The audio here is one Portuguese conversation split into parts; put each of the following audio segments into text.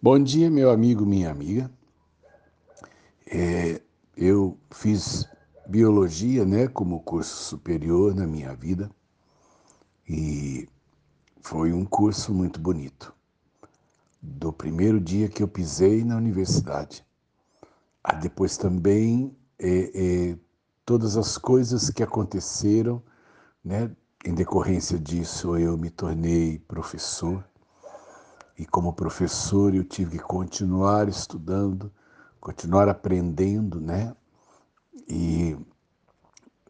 Bom dia, meu amigo, minha amiga. É, eu fiz biologia, né, como curso superior na minha vida e foi um curso muito bonito. Do primeiro dia que eu pisei na universidade, a depois também é, é, todas as coisas que aconteceram, né, em decorrência disso eu me tornei professor e como professor eu tive que continuar estudando, continuar aprendendo, né? E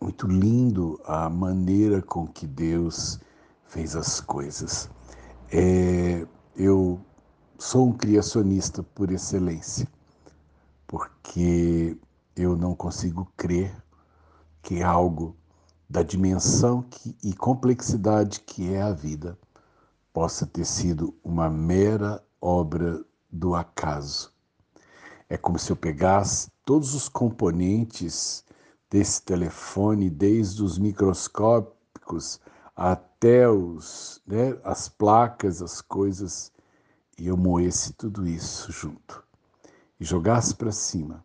muito lindo a maneira com que Deus fez as coisas. É, eu sou um criacionista por excelência, porque eu não consigo crer que algo da dimensão que, e complexidade que é a vida possa ter sido uma mera obra do acaso. É como se eu pegasse todos os componentes desse telefone, desde os microscópicos até os, né, as placas, as coisas, e eu moesse tudo isso junto e jogasse para cima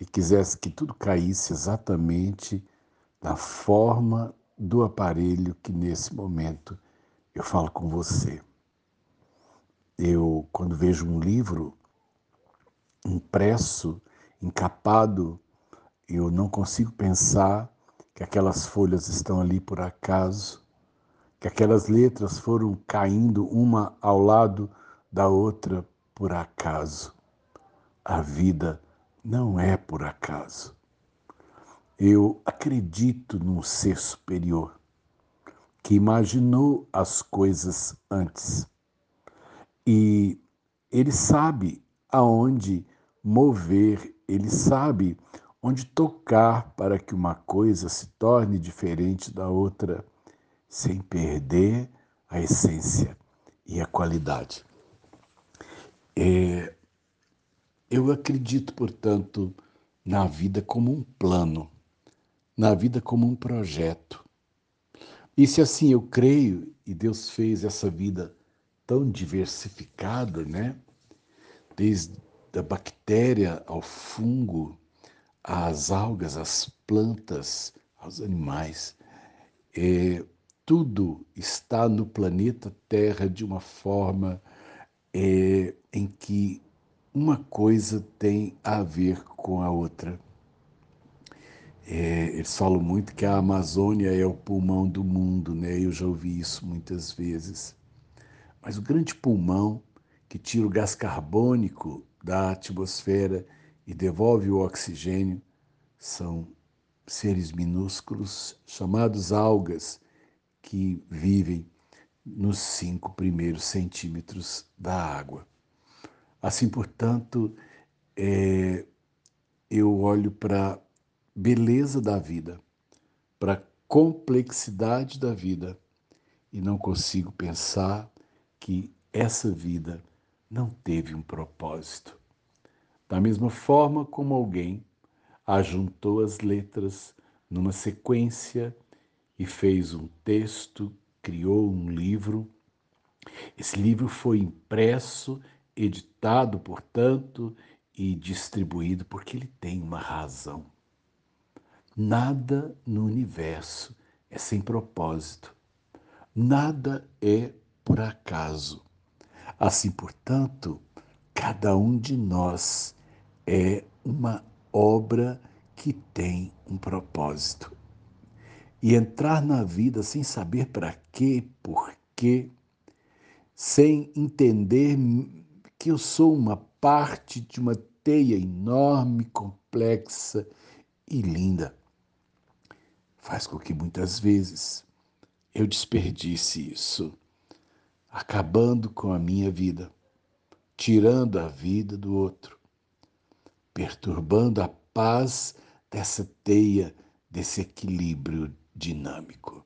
e quisesse que tudo caísse exatamente na forma do aparelho que nesse momento eu falo com você. Eu, quando vejo um livro impresso, encapado, eu não consigo pensar que aquelas folhas estão ali por acaso, que aquelas letras foram caindo uma ao lado da outra por acaso. A vida não é por acaso. Eu acredito num ser superior que imaginou as coisas antes. E ele sabe aonde mover, ele sabe onde tocar para que uma coisa se torne diferente da outra, sem perder a essência e a qualidade. É, eu acredito, portanto, na vida como um plano, na vida como um projeto. E se assim eu creio, e Deus fez essa vida tão diversificada, né? Desde a bactéria ao fungo, às algas, às plantas, aos animais. É, tudo está no planeta Terra de uma forma é, em que uma coisa tem a ver com a outra. É, eles falam muito que a Amazônia é o pulmão do mundo, né? Eu já ouvi isso muitas vezes. Mas o grande pulmão que tira o gás carbônico da atmosfera e devolve o oxigênio são seres minúsculos chamados algas que vivem nos cinco primeiros centímetros da água. Assim, portanto, é, eu olho para beleza da vida, para a complexidade da vida e não consigo pensar que essa vida não teve um propósito. Da mesma forma como alguém ajuntou as letras numa sequência e fez um texto, criou um livro. Esse livro foi impresso, editado, portanto, e distribuído porque ele tem uma razão. Nada no universo é sem propósito. Nada é por acaso. Assim, portanto, cada um de nós é uma obra que tem um propósito. E entrar na vida sem saber para quê, por quê, sem entender que eu sou uma parte de uma teia enorme, complexa e linda faz com que muitas vezes eu desperdice isso, acabando com a minha vida, tirando a vida do outro, perturbando a paz dessa teia, desse equilíbrio dinâmico.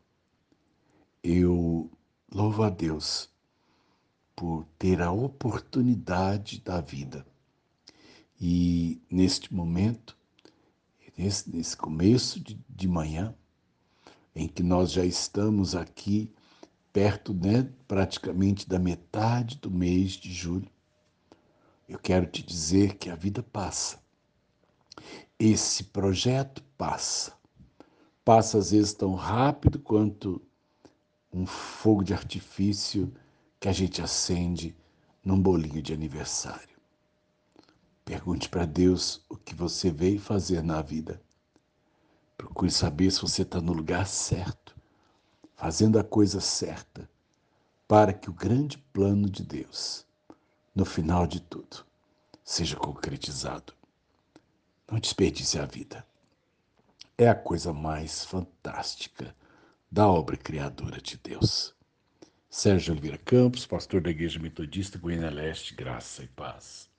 Eu louvo a Deus por ter a oportunidade da vida. E neste momento, nesse, começo de manhã, em que nós já estamos aqui perto, né, praticamente da metade do mês de julho. eu quero te dizer que a vida passa. Esse projeto passa. Passa às vezes tão rápido quanto um fogo de artifício que a gente acende num bolinho de aniversário. Pergunte para Deus o que você veio fazer na vida. Procure saber se você está no lugar certo, fazendo a coisa certa, para que o grande plano de Deus, no final de tudo, seja concretizado. Não desperdice a vida. É a coisa mais fantástica da obra criadora de Deus. Sérgio Oliveira Campos, pastor da Igreja Metodista Goiânia Leste, graça e paz.